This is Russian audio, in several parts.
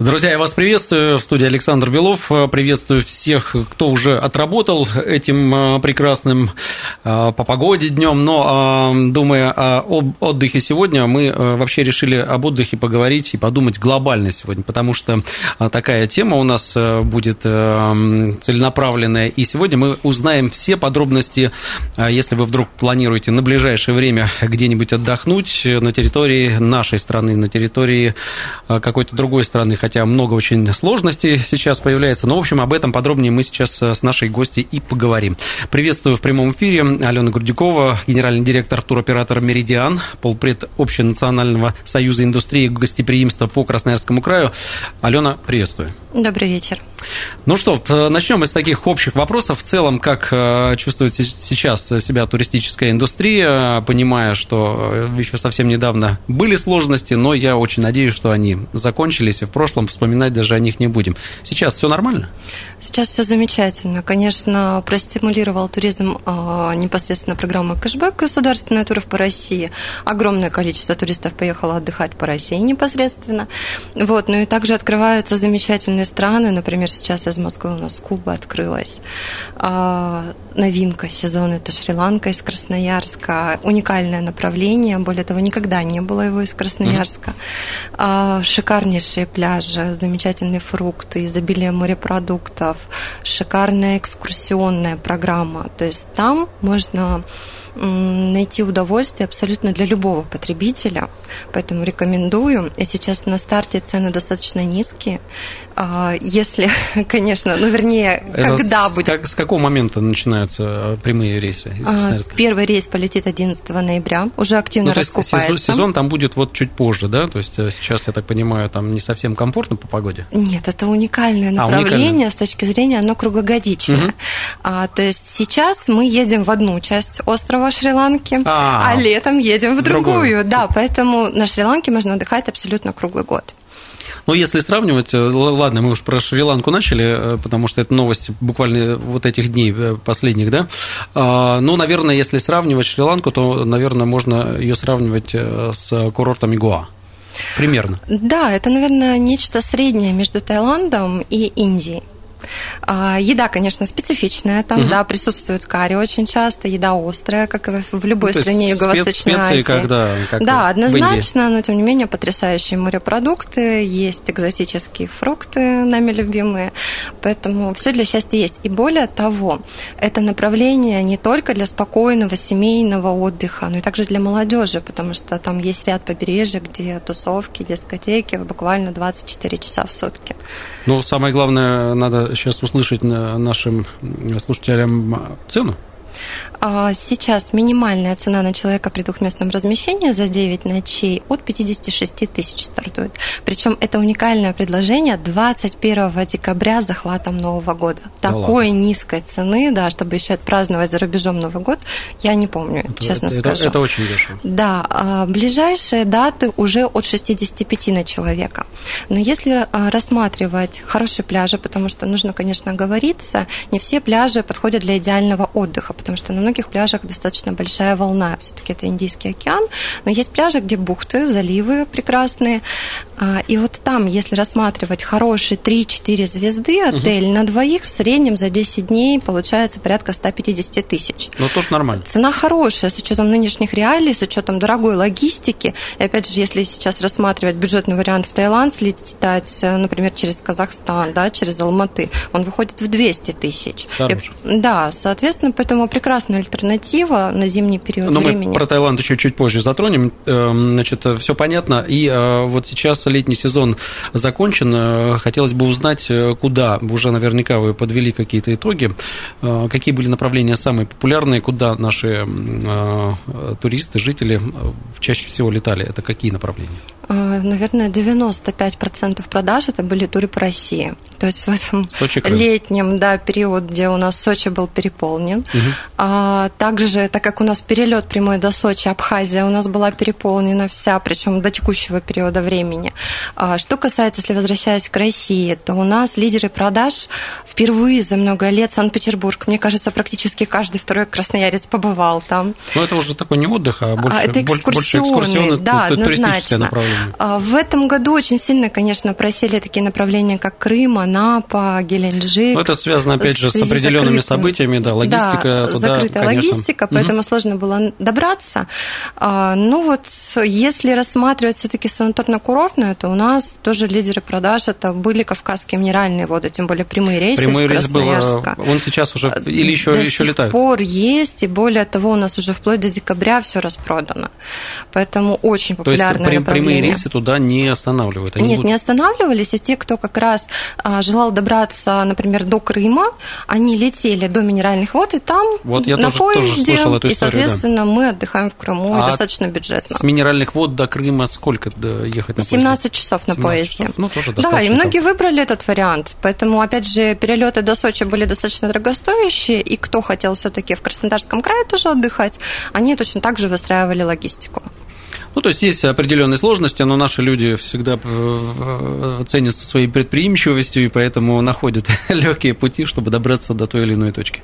Друзья, я вас приветствую. В студии Александр Белов. Приветствую всех, кто уже отработал этим а, прекрасным а, по погоде днем. Но, думая об отдыхе сегодня, мы вообще решили об отдыхе поговорить и подумать глобально сегодня, потому что такая тема у нас будет целенаправленная. И сегодня мы узнаем все подробности, если вы вдруг планируете на ближайшее время где-нибудь отдохнуть на территории нашей страны, на территории какой-то другой страны, хотя много очень сложностей сейчас появляется. Но, в общем, об этом подробнее мы сейчас э, с нашей гостью и поговорим. Приветствую в прямом эфире Алена Грудюкова, генеральный директор туроператора «Меридиан», полпред Общенационального союза индустрии гостеприимства по Красноярскому краю. Алена, приветствую. Добрый вечер. Ну что, начнем из таких общих вопросов. В целом, как э, чувствует сейчас себя туристическая индустрия, понимая, что э, еще совсем недавно были сложности, но я очень надеюсь, что они закончились, и в прошлом вспоминать даже о них не будем. Сейчас все нормально? Сейчас все замечательно. Конечно, простимулировал туризм э, непосредственно программа «Кэшбэк» государственная туров по России. Огромное количество туристов поехало отдыхать по России непосредственно. Вот. Ну и также открываются замечательные страны, например, сейчас из Москвы у нас Куба открылась. А, новинка сезона – это Шри-Ланка из Красноярска. Уникальное направление, более того, никогда не было его из Красноярска. Mm-hmm. Шикарнейшие пляжи, замечательные фрукты, изобилие морепродуктов, шикарная экскурсионная программа. То есть там можно найти удовольствие абсолютно для любого потребителя. Поэтому рекомендую. И сейчас на старте цены достаточно низкие. А, если, конечно, ну вернее, Это когда с, будет... Как, с какого момента начинаются прямые рейсы из а, Первый рейс полетит 11 ноября, уже активно ну, раскупается. Сезон, сезон там будет вот чуть позже, да? То есть э, сейчас, я так понимаю, там не совсем комфортно по погоде? Нет, это уникальное направление а, уникальное. с точки зрения, оно круглогодичное. Угу. А, то есть сейчас мы едем в одну часть острова Шри-Ланки, а, а летом едем в другую. другую. Да, поэтому на Шри-Ланке можно отдыхать абсолютно круглый год. Но если сравнивать, э, ладно, мы уж про Шри-Ланку начали, э, потому что это новость буквально вот этих дней э, последних, да. А, ну, наверное, если сравнивать Шри-Ланку, то, наверное, можно ее сравнивать с курортом Игуа. Примерно. Да, это, наверное, нечто среднее между Таиландом и Индией. А, еда, конечно, специфичная там, угу. да, присутствует карри очень часто, еда острая, как и в любой ну, стране Юго-Восточной Азии. Когда, как да, однозначно, но тем не менее потрясающие морепродукты, есть экзотические фрукты, нами любимые, поэтому все для счастья есть. И более того, это направление не только для спокойного семейного отдыха, но и также для молодежи, потому что там есть ряд побережья, где тусовки, дискотеки буквально 24 часа в сутки. Ну, самое главное, надо сейчас услышать нашим слушателям цену. А, сейчас минимальная цена на человека при двухместном размещении за 9 ночей от 56 тысяч стартует. Причем это уникальное предложение 21 декабря с захватом Нового года. Да Такой ладно. низкой цены, да, чтобы еще отпраздновать за рубежом Новый год, я не помню, это, честно это, скажу. Это, это очень дешево. Да, а, ближайшие даты уже от 65 на человека. Но если а, рассматривать хорошие пляжи, потому что нужно, конечно, говориться, не все пляжи подходят для идеального отдыха, потому что на многих пляжах достаточно большая волна. Все-таки это Индийский океан. Но есть пляжи, где бухты, заливы прекрасные. А, и вот там, если рассматривать хорошие 3-4 звезды, отель угу. на двоих в среднем за 10 дней получается порядка 150 тысяч. Ну, тоже нормально. Цена хорошая, с учетом нынешних реалий, с учетом дорогой логистики. И опять же, если сейчас рассматривать бюджетный вариант в Таиланд, слетать, э, например, через Казахстан, да, через Алматы, он выходит в 200 тысяч. Да, соответственно, поэтому прекрасная альтернатива на зимний период Но времени. мы про Таиланд еще чуть позже затронем. Эм, значит, все понятно. И э, вот сейчас летний сезон закончен. Э, хотелось бы узнать, э, куда. Уже наверняка вы подвели какие-то итоги. Какие были направления самые популярные, куда наши туристы, жители чаще всего летали? Это какие направления? Э, наверное, 95% продаж это были туры по России. То есть в этом Сочи, летнем да, период, где у нас Сочи был переполнен. Угу. А, также, так как у нас перелет прямой до Сочи, Абхазия у нас была переполнена вся, причем до текущего периода времени. А, что касается, если возвращаясь к России, то у нас лидеры продаж впервые за много лет Санкт-Петербург. Мне кажется, практически каждый второй красноярец побывал там. Но это уже такой не отдых, а больше, а, это экскурсионный, больше экскурсионный, да, однозначно. А, в этом году очень сильно, конечно, просили такие направления, как Крым, Анапа, Геленджик. Но это связано, опять же, с определенными событиями, да, логистика. Да, туда, закрытая конечно. логистика, поэтому угу. сложно было добраться. А, ну вот, если рассматривать все-таки санаторно-курортную, то у нас тоже лидеры продаж это были кавказские минеральные воды, тем более прямые рейсы Прямой рейс был, он сейчас уже, или еще, До еще сих летает? пор есть, и более того, у нас уже вплоть до декабря все распродано. Поэтому очень популярное То есть направление. прямые рейсы туда не останавливают? Они Нет, будут... не останавливались, и те, кто как раз а, желал добраться, например, до Крыма, они летели до Минеральных вод, и там вот я на тоже, поезде, тоже историю, и, соответственно, да. мы отдыхаем в Крыму, а достаточно бюджетно. С Минеральных вод до Крыма сколько ехать на поезде? 17 часов на 17 поезде. Часов. Ну, тоже да, и многие выбрали этот вариант. Поэтому, опять же, перелеты до Сочи были достаточно дорогостоящие, и кто хотел все-таки в Краснодарском крае тоже отдыхать, они точно так же выстраивали логистику. Ну, то есть есть определенные сложности, но наши люди всегда э, ценятся своей предприимчивостью, и поэтому находят легкие пути, чтобы добраться до той или иной точки.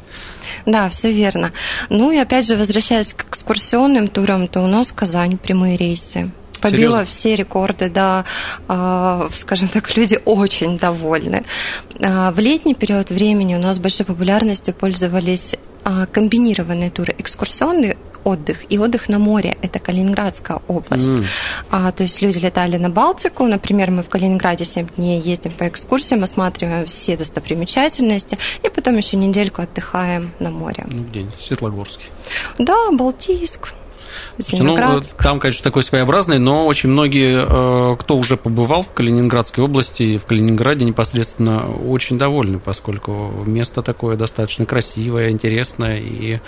Да, все верно. Ну и опять же, возвращаясь к экскурсионным турам, то у нас в Казани прямые рейсы побила Серьезно? все рекорды, да, а, скажем так, люди очень довольны. А, в летний период времени у нас большой популярностью пользовались а, комбинированные туры, экскурсионный отдых и отдых на море. Это Калининградская область. Mm. А, то есть люди летали на Балтику. Например, мы в Калининграде 7 дней ездим по экскурсиям, осматриваем все достопримечательности и потом еще недельку отдыхаем на море. Ну, где? Светлогорский. Да, Балтийск. Ну, там, конечно, такой своеобразный, но очень многие, э, кто уже побывал в Калининградской области, в Калининграде непосредственно, очень довольны, поскольку место такое достаточно красивое, интересное, и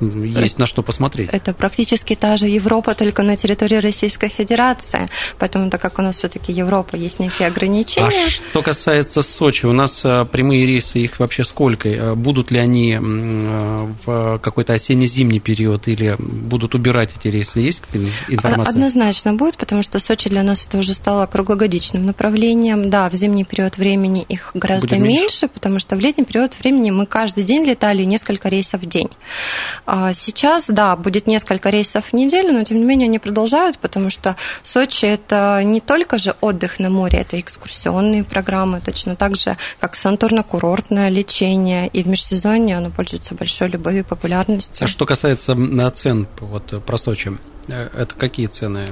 есть на что посмотреть. Это практически та же Европа, только на территории Российской Федерации. Поэтому, так как у нас все-таки Европа, есть некие ограничения. А что касается Сочи, у нас а, прямые рейсы, их вообще сколько? А будут ли они а, в какой-то осенне-зимний период или будут убирать эти рейсы? Есть информация? Однозначно будет, потому что Сочи для нас это уже стало круглогодичным направлением. Да, в зимний период времени их гораздо меньше, меньше, потому что в летний период времени мы каждый день летали несколько рейсов в день. А сейчас, да, будет несколько рейсов в неделю, но тем не менее они продолжают, потому что Сочи это не только же отдых на море, это экскурсионные программы, точно так же, как санаторно-курортное лечение, и в межсезонье оно пользуется большой любовью и популярностью. А что касается цен вот, про Сочи, Э, это какие цены?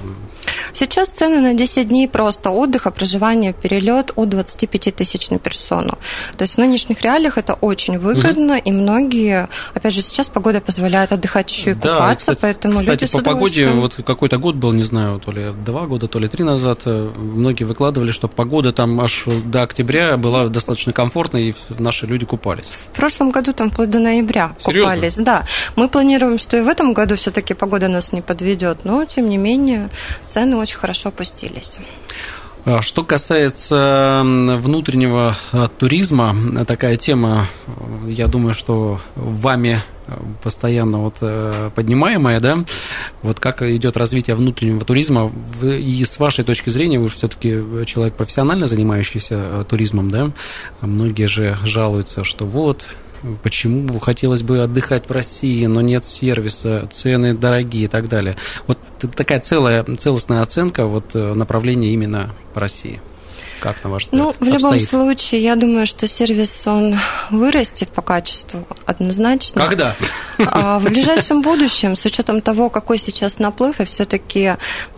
Сейчас цены на 10 дней просто отдыха, проживание, перелет от 25 тысяч на персону. То есть в нынешних реалиях это очень выгодно, угу. и многие, опять же, сейчас погода позволяет отдыхать еще и да, купаться, кстати, поэтому кстати, люди по погоде, вот какой-то год был, не знаю, то ли два года, то ли три назад, э, многие выкладывали, что погода там аж до октября была достаточно комфортной, и наши люди купались. В прошлом году там вплоть до ноября Серьезно? купались, да. Мы планируем, что и в этом году все-таки погода нас не подведет идет, но тем не менее цены очень хорошо опустились. А что касается внутреннего а, туризма, такая тема, я думаю, что вами постоянно вот э, поднимаемая, да, вот как идет развитие внутреннего туризма, и с вашей точки зрения, вы все-таки человек профессионально занимающийся э, туризмом, да, многие же жалуются, что вот почему хотелось бы отдыхать в России, но нет сервиса, цены дорогие и так далее. Вот такая целая, целостная оценка вот э, направления именно по России. Как на ваш взгляд? Ну, в любом обстоит? случае, я думаю, что сервис, он вырастет по качеству однозначно. Когда? А в ближайшем будущем, с учетом того, какой сейчас наплыв, и все-таки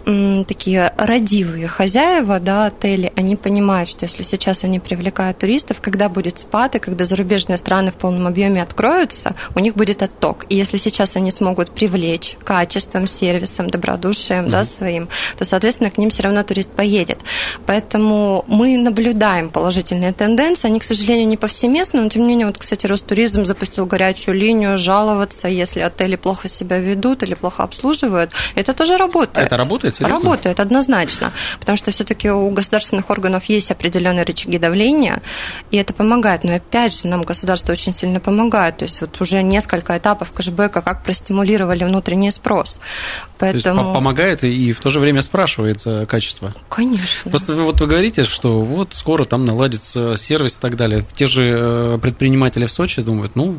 такие родивые хозяева да, отелей, они понимают, что если сейчас они привлекают туристов, когда будет спад, и когда зарубежные страны в полном объеме откроются, у них будет отток. И если сейчас они смогут привлечь качеством, сервисом, добродушием mm-hmm. да, своим, то, соответственно, к ним все равно турист поедет. Поэтому мы наблюдаем положительные тенденции. Они, к сожалению, не повсеместно, но, тем не менее, вот, кстати, Ростуризм запустил горячую линию, жаловаться если отели плохо себя ведут или плохо обслуживают. Это тоже работает. Это работает? Серьезно? Работает, однозначно. Потому что все-таки у государственных органов есть определенные рычаги давления, и это помогает. Но опять же, нам государство очень сильно помогает. То есть вот уже несколько этапов кэшбэка, как простимулировали внутренний спрос. Поэтому... То есть помогает и в то же время спрашивает качество. Конечно. Просто вот вы говорите, что вот скоро там наладится сервис и так далее. Те же э, предприниматели в Сочи думают, ну,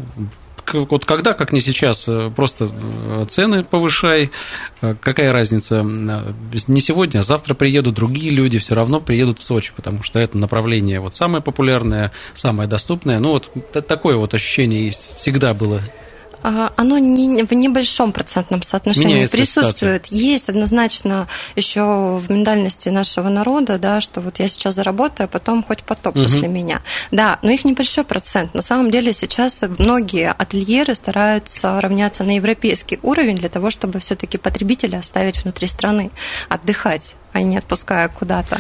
вот когда, как не сейчас, э, просто цены повышай, какая разница, не сегодня, а завтра приедут другие люди, все равно приедут в Сочи, потому что это направление вот самое популярное, самое доступное. Ну вот такое вот ощущение есть, всегда было оно не, в небольшом процентном соотношении Меняется присутствует. Ситуация. Есть однозначно еще в ментальности нашего народа, да, что вот я сейчас заработаю, а потом хоть потоп угу. после меня. Да, но их небольшой процент. На самом деле сейчас многие ательеры стараются равняться на европейский уровень для того, чтобы все-таки потребителя оставить внутри страны, отдыхать а не отпуская куда-то.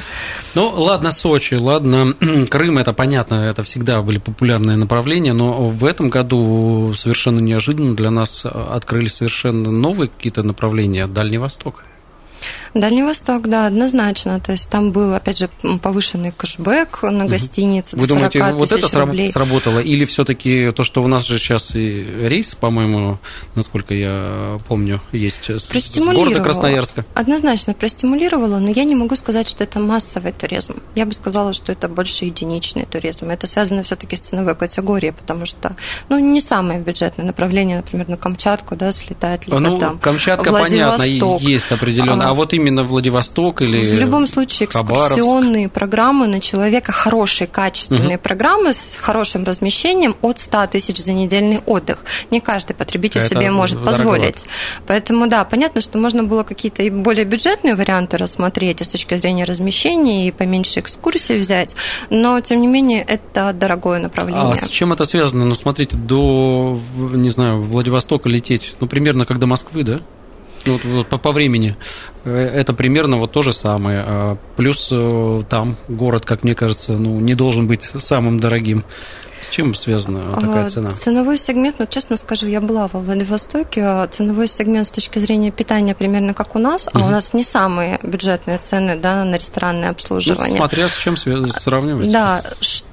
Ну, ладно, Сочи, ладно, Крым, это понятно, это всегда были популярные направления, но в этом году совершенно неожиданно для нас открылись совершенно новые какие-то направления, Дальний Восток. Дальний Восток, да, однозначно. То есть там был, опять же, повышенный кэшбэк на гостинице. Вы думаете, вот это рублей. сработало? Или все-таки то, что у нас же сейчас и рейс, по-моему, насколько я помню, есть с города Красноярска? Однозначно простимулировало, но я не могу сказать, что это массовый туризм. Я бы сказала, что это больше единичный туризм. Это связано все-таки с ценовой категорией, потому что, ну, не самое бюджетное направление, например, на Камчатку, да, слетать, либо ну, там Камчатка, понятно, есть определенно. А, а вот именно Владивосток или В любом случае экскурсионные Хабаровск. программы на человека, хорошие, качественные угу. программы с хорошим размещением от 100 тысяч за недельный отдых. Не каждый потребитель Это себе может дороговато. позволить. Поэтому, да, понятно, что можно было какие-то более бюджетные варианты рассмотреть с точки зрения размещения, и поменьше экскурсий взять, но, тем не менее, это дорогое направление. А с чем это связано? Ну, смотрите, до, не знаю, Владивостока лететь, ну, примерно как до Москвы, да? Ну, вот, вот по, по времени э, это примерно вот то же самое. А плюс э, там город, как мне кажется, ну, не должен быть самым дорогим. С чем связана такая а, цена? Ценовой сегмент, ну, честно скажу, я была во Владивостоке. А ценовой сегмент с точки зрения питания примерно как у нас, угу. а у нас не самые бюджетные цены да, на ресторанное ну, обслуживание. Ну, смотря с чем сравнивать. Да, что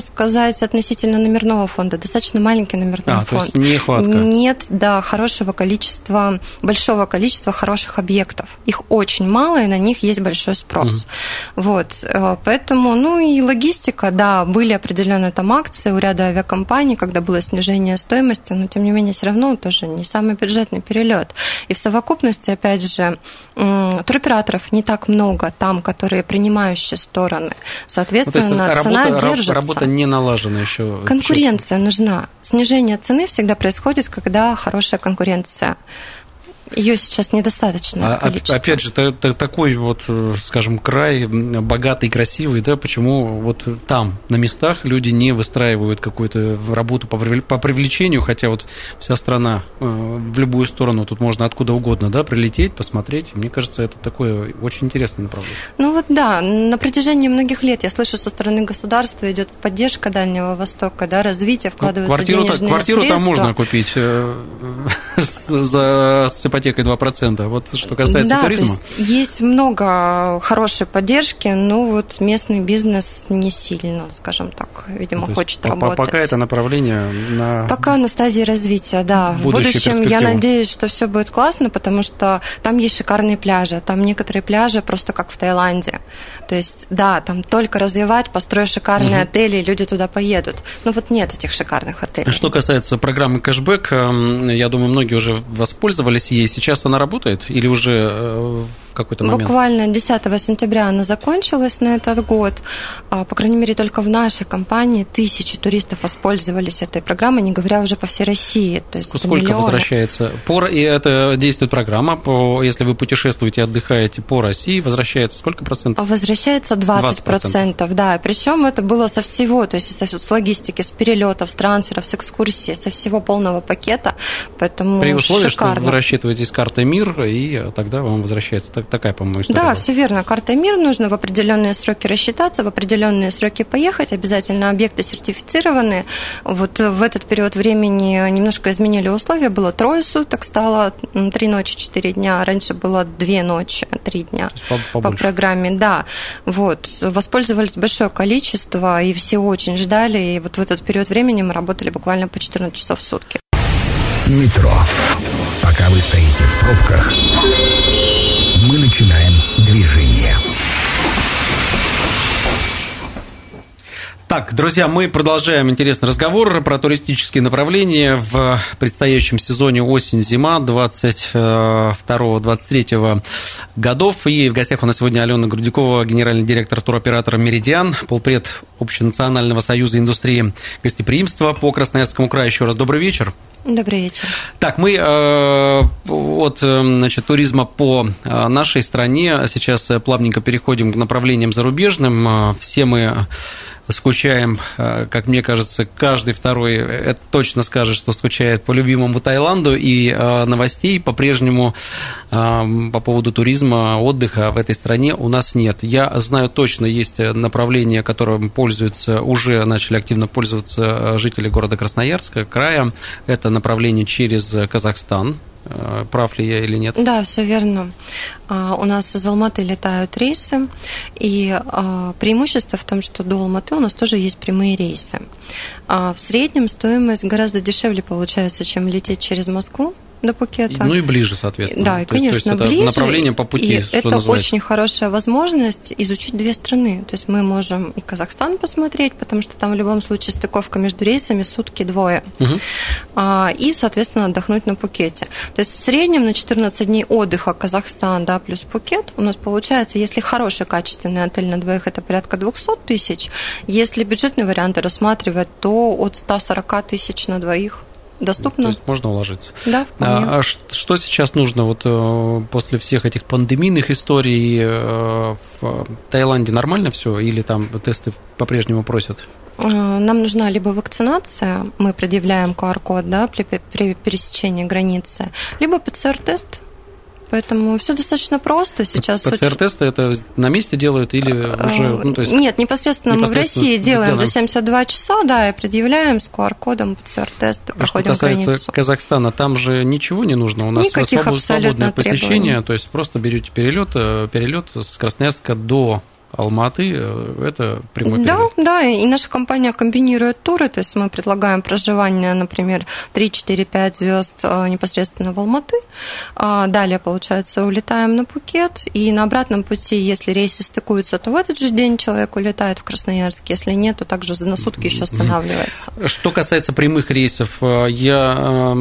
сказать относительно номерного фонда? Достаточно маленький номерной а, фонд. То есть нехватка. Нет, да, хорошего количества, большого количества хороших объектов. Их очень мало, и на них есть большой спрос. Угу. Вот, э, поэтому, ну и логистика, да, были определенные там акции у ряда авиакомпаний, когда было снижение стоимости, но тем не менее все равно тоже не самый бюджетный перелет. И в совокупности, опять же, туроператоров не так много там, которые принимающие стороны. Соответственно, ну, цена работа, держится работа не налажена еще. Конкуренция нужна. Снижение цены всегда происходит, когда хорошая конкуренция ее сейчас недостаточно. А, опять же, такой вот, э, скажем, край богатый, красивый, да, почему вот там, на местах, люди не выстраивают какую-то работу по привлечению, хотя вот вся страна э, в любую сторону, тут можно откуда угодно, да, прилететь, посмотреть. Мне кажется, это такое очень интересное направление. Ну вот да, на протяжении многих лет я слышу со стороны государства идет поддержка Дальнего Востока, да, развитие, вкладываются ну, квартиру, денежные квартиру средства. там можно купить э, за ипотекой 2%. Вот что касается да, туризма. Есть, есть много хорошей поддержки, но вот местный бизнес не сильно, скажем так, видимо, то хочет работать. Пока это направление на... Пока на стадии развития, да. В будущем я надеюсь, что все будет классно, потому что там есть шикарные пляжи. Там некоторые пляжи просто как в Таиланде. То есть, да, там только развивать, построить шикарные угу. отели, и люди туда поедут. Но вот нет этих шикарных отелей. Что касается программы кэшбэк, эм, я думаю, многие уже воспользовались ей. Сейчас она работает или уже какой-то момент? Буквально 10 сентября она закончилась на этот год. А, по крайней мере, только в нашей компании тысячи туристов воспользовались этой программой, не говоря уже по всей России. То есть Сколько миллионы. возвращается? По, и это действует программа, по, если вы путешествуете, отдыхаете по России, возвращается сколько процентов? Возвращается 20 20%, процентов, да. Причем это было со всего, то есть с логистики, с перелетов, с трансферов, с экскурсий, со всего полного пакета. Поэтому При условии, шикарно. что вы рассчитываетесь картой МИР, и тогда вам возвращается так, такая, по-моему, история. Да, была. все верно. Карта МИР нужно в определенные сроки рассчитаться, в определенные сроки поехать. Обязательно объекты сертифицированные. Вот в этот период времени немножко изменили условия. Было трое суток, стало три ночи, четыре дня. Раньше было две ночи, три дня по, по программе. Да, вот. Воспользовались большое количество, и все очень ждали. И вот в этот период времени мы работали буквально по 14 часов в сутки. Метро. Пока вы стоите в пробках, мы начинаем движение. Так, друзья, мы продолжаем интересный разговор про туристические направления в предстоящем сезоне осень-зима 22-23 годов. И в гостях у нас сегодня Алена Грудякова, генеральный директор туроператора «Меридиан», полпред Общенационального союза индустрии гостеприимства по Красноярскому краю. Еще раз добрый вечер. Добрый вечер. Так, мы э, от значит, туризма по нашей стране сейчас плавненько переходим к направлениям зарубежным. Все мы скучаем, как мне кажется, каждый второй это точно скажет, что скучает по любимому Таиланду, и новостей по-прежнему по поводу туризма, отдыха в этой стране у нас нет. Я знаю точно, есть направление, которым пользуются, уже начали активно пользоваться жители города Красноярска, края. Это направление через Казахстан, Прав ли я или нет? Да, все верно. У нас из Алматы летают рейсы, и преимущество в том, что до Алматы у нас тоже есть прямые рейсы. В среднем стоимость гораздо дешевле получается, чем лететь через Москву до Пукета. Ну и ближе, соответственно. Да, и, конечно, то есть, то есть ближе. направление по пути, и это называется. очень хорошая возможность изучить две страны. То есть мы можем и Казахстан посмотреть, потому что там в любом случае стыковка между рейсами сутки двое. Угу. А, и, соответственно, отдохнуть на Пукете. То есть в среднем на 14 дней отдыха Казахстан, да, плюс Пукет у нас получается, если хороший качественный отель на двоих, это порядка 200 тысяч. Если бюджетные варианты рассматривать, то от 140 тысяч на двоих доступно. То есть можно уложиться. Да, вполне. А, а что сейчас нужно вот э, после всех этих пандемийных историй э, в Таиланде нормально все или там тесты по-прежнему просят? Нам нужна либо вакцинация, мы предъявляем QR-код да, при, при пересечении границы, либо ПЦР-тест. Поэтому все достаточно просто. Сейчас ПЦР-тесты это на месте делают или уже... Ну, то есть Нет, непосредственно, непосредственно мы в России делаем за 72 часа, да, и предъявляем с QR-кодом ПЦР-тест, а проходим что касается границу. Казахстана, там же ничего не нужно. У нас Никаких свобод, свободное требований. посещение, то есть просто берете перелет, перелет с Красноярска до Алматы – это прямой Да, да, и наша компания комбинирует туры, то есть мы предлагаем проживание, например, 3, 4, 5 звезд непосредственно в Алматы. Далее, получается, улетаем на Пукет, и на обратном пути, если рейсы стыкуются, то в этот же день человек улетает в Красноярск, если нет, то также на сутки еще останавливается. Что касается прямых рейсов, я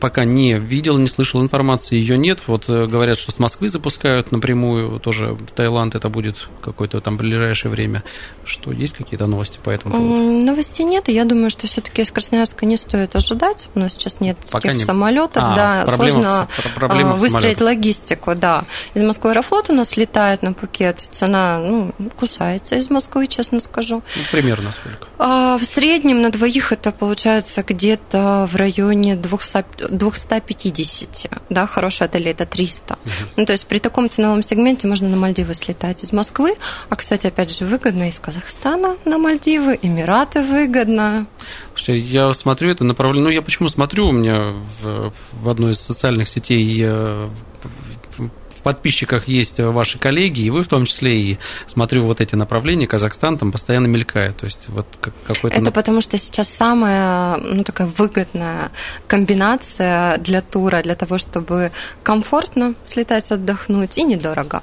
пока не видел, не слышал информации, ее нет. Вот говорят, что с Москвы запускают напрямую, тоже в Таиланд это будет какой-то какое-то там ближайшее время. Что, есть какие-то новости по этому поводу? Новостей нет, и я думаю, что все-таки из Красноярска не стоит ожидать. У нас сейчас нет Пока тех не... самолетов, а, да, проблема сложно в, проблема выстроить логистику, да. Из Москвы Аэрофлот у нас летает на Пукет, цена, ну, кусается из Москвы, честно скажу. Ну, примерно сколько? А, в среднем на двоих это получается где-то в районе 200, 250, да, хороший отель это 300. Угу. Ну, то есть при таком ценовом сегменте можно на Мальдивы слетать из Москвы, а, кстати, опять же, выгодно из Казахстана на Мальдивы, Эмираты выгодно. Слушайте, я смотрю это направление. Ну, я почему смотрю, у меня в, в одной из социальных сетей в подписчиках есть ваши коллеги, и вы в том числе, и смотрю вот эти направления, Казахстан там постоянно мелькает. То есть вот какой-то... Это потому что сейчас самая ну, такая выгодная комбинация для тура, для того, чтобы комфортно слетать, отдохнуть и недорого.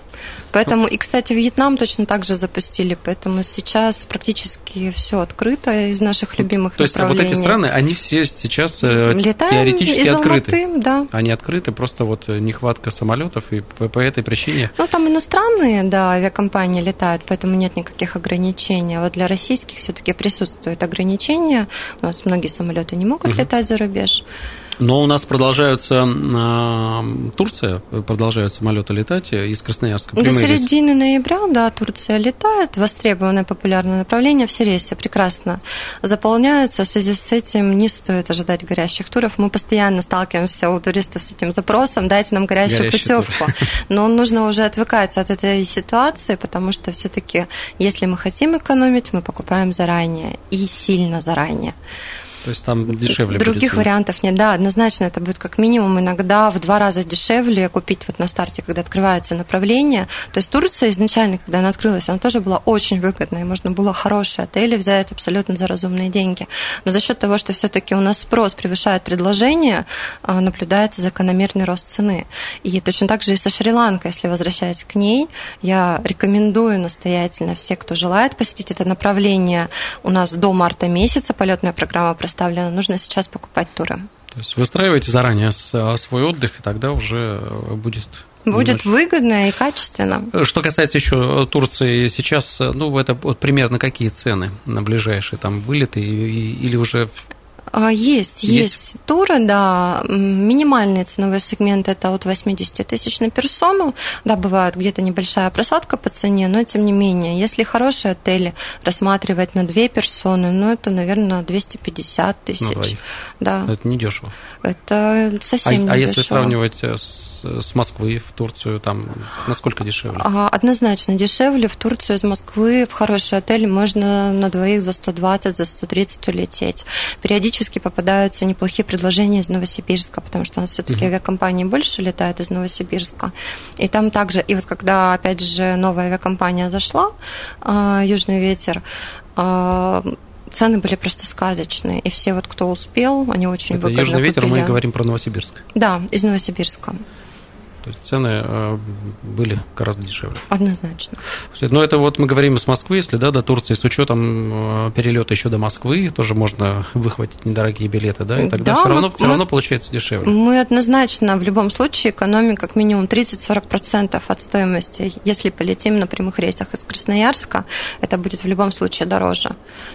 Поэтому, и, кстати, Вьетнам точно так же запустили, поэтому сейчас практически все открыто из наших любимых То есть вот эти страны, они все сейчас Летаем теоретически из открыты. Алматы, да. Они открыты, просто вот нехватка самолетов, и по, по этой причине... Ну, там иностранные, да, авиакомпании летают, поэтому нет никаких ограничений. А вот для российских все-таки присутствуют ограничения. У нас многие самолеты не могут угу. летать за рубеж. Но у нас продолжаются Турция, продолжают самолеты летать из Красноярска. До середины ноября, да, Турция летает, востребованное популярное направление, все рейсы прекрасно заполняются. В связи с этим не стоит ожидать горящих туров. Мы постоянно сталкиваемся у туристов с этим запросом, дайте нам горящую Горящий путевку. Но нужно уже отвыкать от этой ситуации, потому что все-таки, если мы хотим экономить, мы покупаем заранее и сильно заранее. То есть там дешевле Других будет. вариантов нет. Да, однозначно это будет как минимум иногда в два раза дешевле купить вот на старте, когда открывается направление. То есть Турция изначально, когда она открылась, она тоже была очень выгодной. Можно было хорошие отели взять абсолютно за разумные деньги. Но за счет того, что все-таки у нас спрос превышает предложение, а, наблюдается закономерный рост цены. И точно так же и со Шри-Ланкой, если возвращаясь к ней, я рекомендую настоятельно все, кто желает посетить это направление. У нас до марта месяца полетная программа проставлена, нужно сейчас покупать туры. То есть выстраивайте заранее свой отдых, и тогда уже э, будет Будет немножко. выгодно и качественно. Что касается еще Турции, сейчас, ну, это вот примерно какие цены на ближайшие там вылеты или уже а, есть, есть, есть туры, да. Минимальный ценовой сегмент это от 80 тысяч на персону. Да, бывает где-то небольшая просадка по цене, но тем не менее, если хорошие отели рассматривать на две персоны, ну это, наверное, 250 тысяч. Да. Это не дешево. Это совсем а, не А дешево. если сравнивать э, с, с Москвы в Турцию, там насколько дешевле? Однозначно дешевле. В Турцию из Москвы в хороший отель можно на двоих за 120, за 130 улететь. Периодически попадаются неплохие предложения из Новосибирска, потому что у нас все-таки uh авиакомпании больше летают из Новосибирска. И там также, и вот когда, опять же, новая авиакомпания зашла, а, Южный ветер, а, цены были просто сказочные. И все вот, кто успел, они очень Это выгодно Южный ветер, купили. мы говорим про Новосибирск. Да, из Новосибирска. То есть цены э, были гораздо дешевле. Однозначно. Но это вот мы говорим с Москвы, если да, до Турции, с учетом э, перелета еще до Москвы, тоже можно выхватить недорогие билеты, да, и тогда Да, все, равно, мы- все равно получается дешевле. Мы однозначно в любом случае экономим как минимум 30-40% от стоимости. Если полетим на прямых рейсах из Красноярска, это будет в любом случае дороже.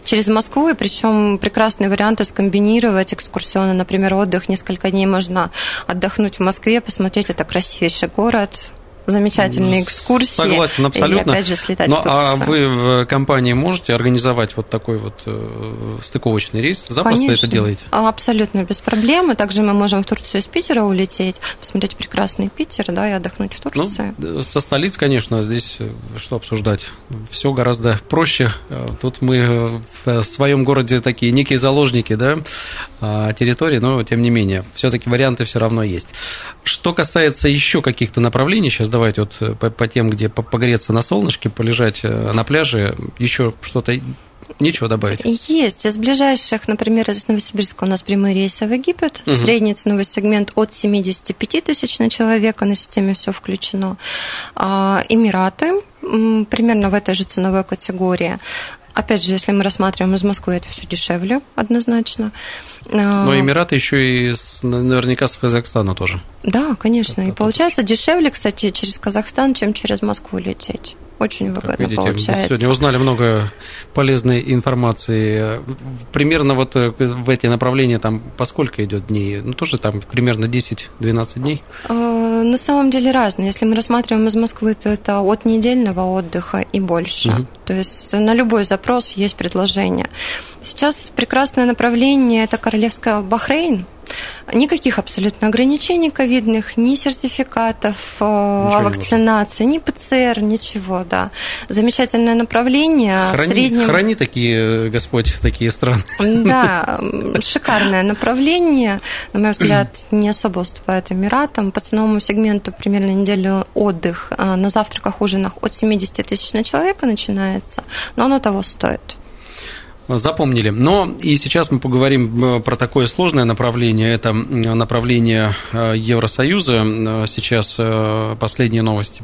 Через Москву, и причем прекрасные варианты скомбинировать экскурсионы, например, отдых несколько дней можно отдохнуть в Москве, посмотреть это красивейший город, замечательные экскурсии. Согласен, абсолютно. И опять же слетать Ну, в Турцию. а вы в компании можете организовать вот такой вот э, стыковочный рейс? Запросто Конечно. это делаете? Абсолютно без проблем. И также мы можем в Турцию из Питера улететь, посмотреть прекрасный Питер, да, и отдохнуть в Ну, Турции. со столиц, конечно, здесь э, что обсуждать? Все гораздо проще. Тут мы в своем городе такие некие заложники, да, а, территории, но тем не менее, все-таки варианты все равно есть. Что касается еще каких-то направлений, сейчас давайте вот э, по, по тем, где по- погреться на солнышке, полежать э, на пляже, еще что-то нечего добавить? Есть. Из ближайших, например, из Новосибирска у нас прямые рейсы в Египет. Мгм. Средний ценовой сегмент от 75 тысяч на человека, на системе все включено. А, Эмираты примерно в этой же ценовой категории. Опять же, если мы рассматриваем из Москвы, это все дешевле, однозначно. А, Но Эмираты еще и с- наверняка с Казахстана тоже. Да, конечно. И Это получается дешевле, кстати, через Казахстан, чем через Москву лететь. Очень Как выгодно видите, мы получается. сегодня узнали много полезной информации. Примерно вот э, в эти направления там по сколько идет дней? Ну, тоже там примерно 10-12 дней. Э, На самом деле разные. Если мы рассматриваем из Москвы, то это от недельного отдыха и больше. Мгм. То есть на любой запрос есть предложение. Сейчас прекрасное направление – это Королевская Бахрейн. Никаких абсолютно ограничений ковидных, ни сертификатов э, Ничего о вакцинации, ни ПЦР, ничего, да. Замечательное направление. Храни, среднем... храни такие, э, Господь, такие страны. Да, шикарное направление. На мой взгляд, не особо уступает Эмиратам. По ценовому сегменту примерно неделю отдых а, на завтраках, ужинах от 70 тысяч на человека начинается, но оно того стоит. Запомнили. Но и сейчас мы поговорим э, про такое сложное направление. Это направление э, Евросоюза. Э, Сейчас последние новости.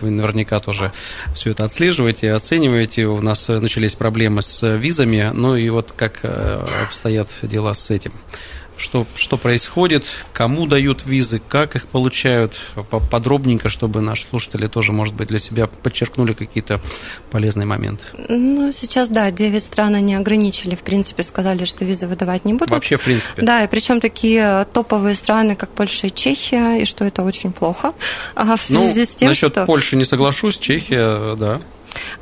Вы наверняка тоже все это отслеживаете, оцениваете. У нас начались проблемы с визами. Ну и вот как обстоят дела с этим. Что, что происходит, кому дают визы, как их получают, По- подробненько, чтобы наши слушатели тоже, может быть, для себя подчеркнули какие-то полезные моменты. Ну, сейчас, да, 9 стран они ограничили, в принципе, сказали, что визы выдавать не будут. Вообще, в принципе. Да, и причем такие топовые страны, как Польша и Чехия, и что это очень плохо. А в Ну, связи с тем, насчет что... Польши не соглашусь, Чехия, да.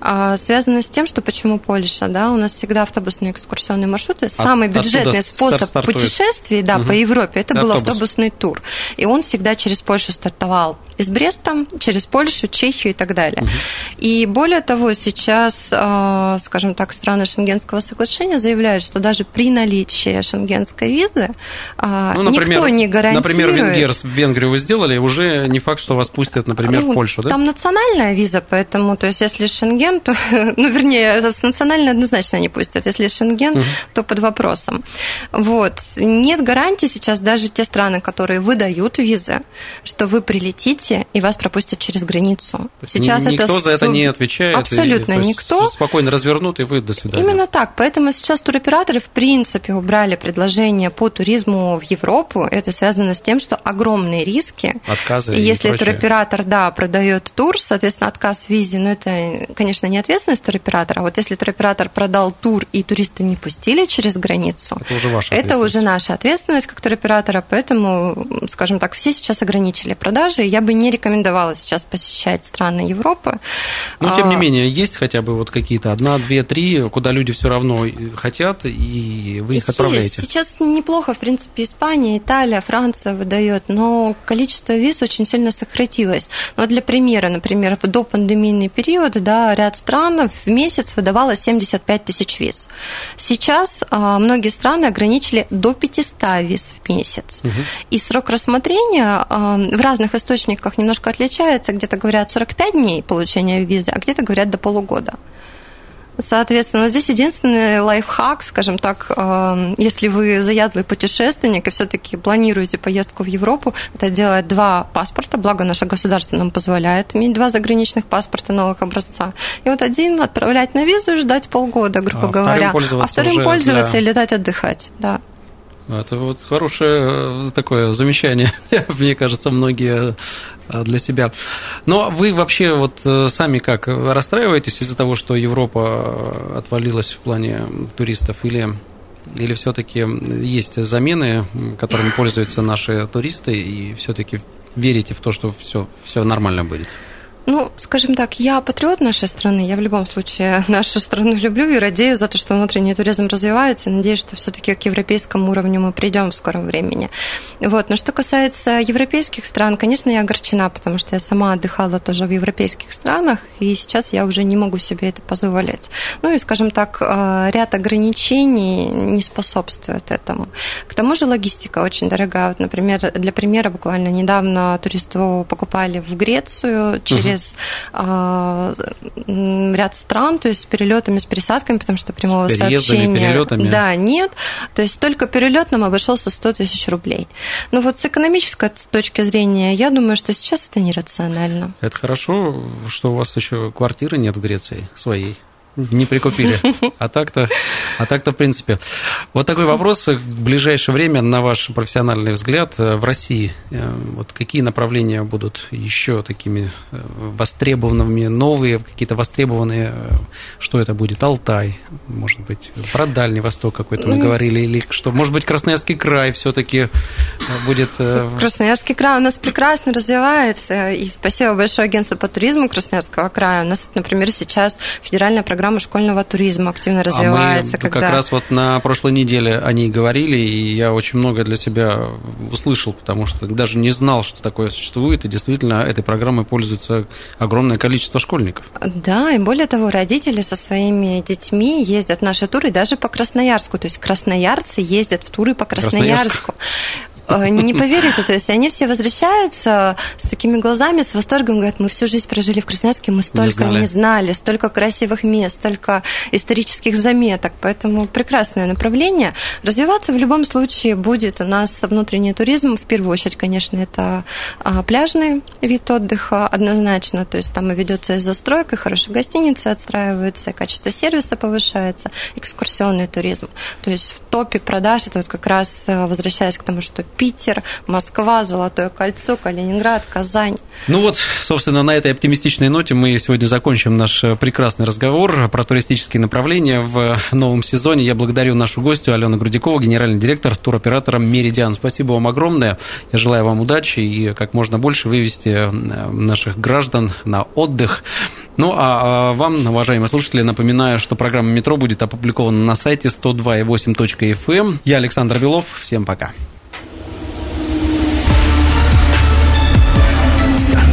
А, связано с тем, что почему Польша, да, у нас всегда автобусные экскурсионные маршруты. Самый От, бюджетный способ стартует. путешествий, да, угу. по Европе, это Автобус. был автобусный тур. И он всегда через Польшу стартовал. Из Бреста, через Польшу, Чехию и так далее. Угу. И более того, сейчас, а, скажем так, страны Шенгенского соглашения заявляют, что даже при наличии шенгенской визы а, ну, например, никто не гарантирует... Например, Венгер, Венгрию вы сделали, уже не факт, что вас пустят, например, ну, в Польшу, да? Там национальная виза, поэтому, то есть, если Шенген, то, ну, вернее, с национальной однозначно не пустят. Если Шенген, угу. то под вопросом. Вот. Нет гарантии сейчас даже те страны, которые выдают визы, что вы прилетите и вас пропустят через границу. Сейчас никто это... за это не отвечает. Абсолютно и, никто. Спокойно развернут, и вы до свидания. Именно так. Поэтому сейчас туроператоры, в принципе, убрали предложение по туризму в Европу. Это связано с тем, что огромные риски. Отказы и если прочее. туроператор, да, продает тур, соответственно, отказ в визе, ну, это, конечно, не ответственность туроператора. А вот если туроператор продал тур и туристы не пустили через границу, это уже ваша Это уже наша ответственность как туроператора, поэтому, скажем так, все сейчас ограничили продажи. Я бы не рекомендовала сейчас посещать страны Европы. Но, тем не а, менее, есть хотя бы вот какие-то одна, две, три, куда люди все равно хотят, и вы их есть. отправляете? Сейчас неплохо, в принципе, Испания, Италия, Франция выдает, но количество виз очень сильно сократилось. Но для примера, например, в допандемийный период, да, ряд стран в месяц выдавало 75 тысяч виз. Сейчас а, многие страны ограничили до 500 виз в месяц. Угу. И срок рассмотрения а, в разных источниках немножко отличается. Где-то говорят 45 дней получения визы, а где-то говорят до полугода. Соответственно, здесь единственный лайфхак, скажем так, э, если вы заядлый путешественник и все-таки планируете поездку в Европу, это делать два паспорта, благо наше государство нам позволяет иметь два заграничных паспорта новых образца. И вот один отправлять на визу и ждать полгода, грубо а говоря, а вторым пользоваться для... и летать отдыхать, да. Это вот хорошее э, такое замечание, мне кажется, многие для себя. Но вы вообще вот э, сами как расстраиваетесь из-за того, что Европа отвалилась в плане туристов или или все-таки есть замены, которыми пользуются наши туристы, и все-таки верите в то, что все, все нормально будет? Ну, скажем так, я патриот нашей страны. Я в любом случае нашу страну люблю и радею за то, что внутренний туризм развивается. Надеюсь, что все-таки к европейскому уровню мы придем в скором времени. Вот. Но что касается европейских стран, конечно, я огорчена, потому что я сама отдыхала тоже в европейских странах, и сейчас я уже не могу себе это позволять. Ну и, скажем так, э, ряд ограничений не способствует этому. К тому же логистика очень дорогая. Вот, например, для примера, буквально недавно туристу покупали в Грецию через через э, ряд стран, то есть с перелетами, с пересадками, потому что прямого с сообщения перелетами. Да, нет. То есть только перелет нам обошелся 100 тысяч рублей. Но вот с экономической точки зрения, я думаю, что сейчас это нерационально. Это хорошо, что у вас еще квартиры нет в Греции своей не прикупили. А так-то, а так-то в принципе. Вот такой вопрос. В ближайшее время, на ваш профессиональный взгляд, э, в России э, вот какие направления будут еще такими э, востребованными, новые, какие-то востребованные, что это будет? Алтай, может быть, про Дальний Восток какой-то мы говорили, или что, может быть, Красноярский край все-таки будет... Красноярский край у нас прекрасно развивается, и спасибо большое агентству по туризму Красноярского края. У нас, например, сейчас федеральная программа программа школьного туризма активно развивается. А мы когда... как раз вот на прошлой неделе о ней говорили, и я очень много для себя услышал, потому что даже не знал, что такое существует, и действительно этой программой пользуется огромное количество школьников. Да, и более того, родители со своими детьми ездят в наши туры даже по Красноярску, то есть красноярцы ездят в туры по Красноярску. Э, не поверите, то есть они все возвращаются с такими глазами, с восторгом, говорят, мы всю жизнь прожили в Красноярске, мы столько не знали, не знали столько красивых мест, столько исторических заметок, поэтому прекрасное направление. Развиваться в любом случае будет у нас внутренний туризм, в первую очередь, конечно, это а, пляжный вид отдыха однозначно, то есть там и ведется и застройка, и хорошие гостиницы отстраиваются, и качество сервиса повышается, экскурсионный туризм. То есть в топе продаж, это вот как раз э, возвращаясь к тому, что Питер, Москва, Золотое кольцо, Калининград, Казань. Ну вот, собственно, на этой оптимистичной ноте мы сегодня закончим наш э, прекрасный разговор про туристические направления в новом сезоне. Я благодарю нашу гостью Алену Грудякова, генеральный директор туроператора «Меридиан». Спасибо вам огромное. Я желаю вам удачи и как можно больше вывести э, наших граждан на отдых Ну, а, а вам, уважаемые слушатели, напоминаю, что программа «Метро» будет опубликована на сайте 102.8.fm. Эм. Я Александр Белов. Всем пока.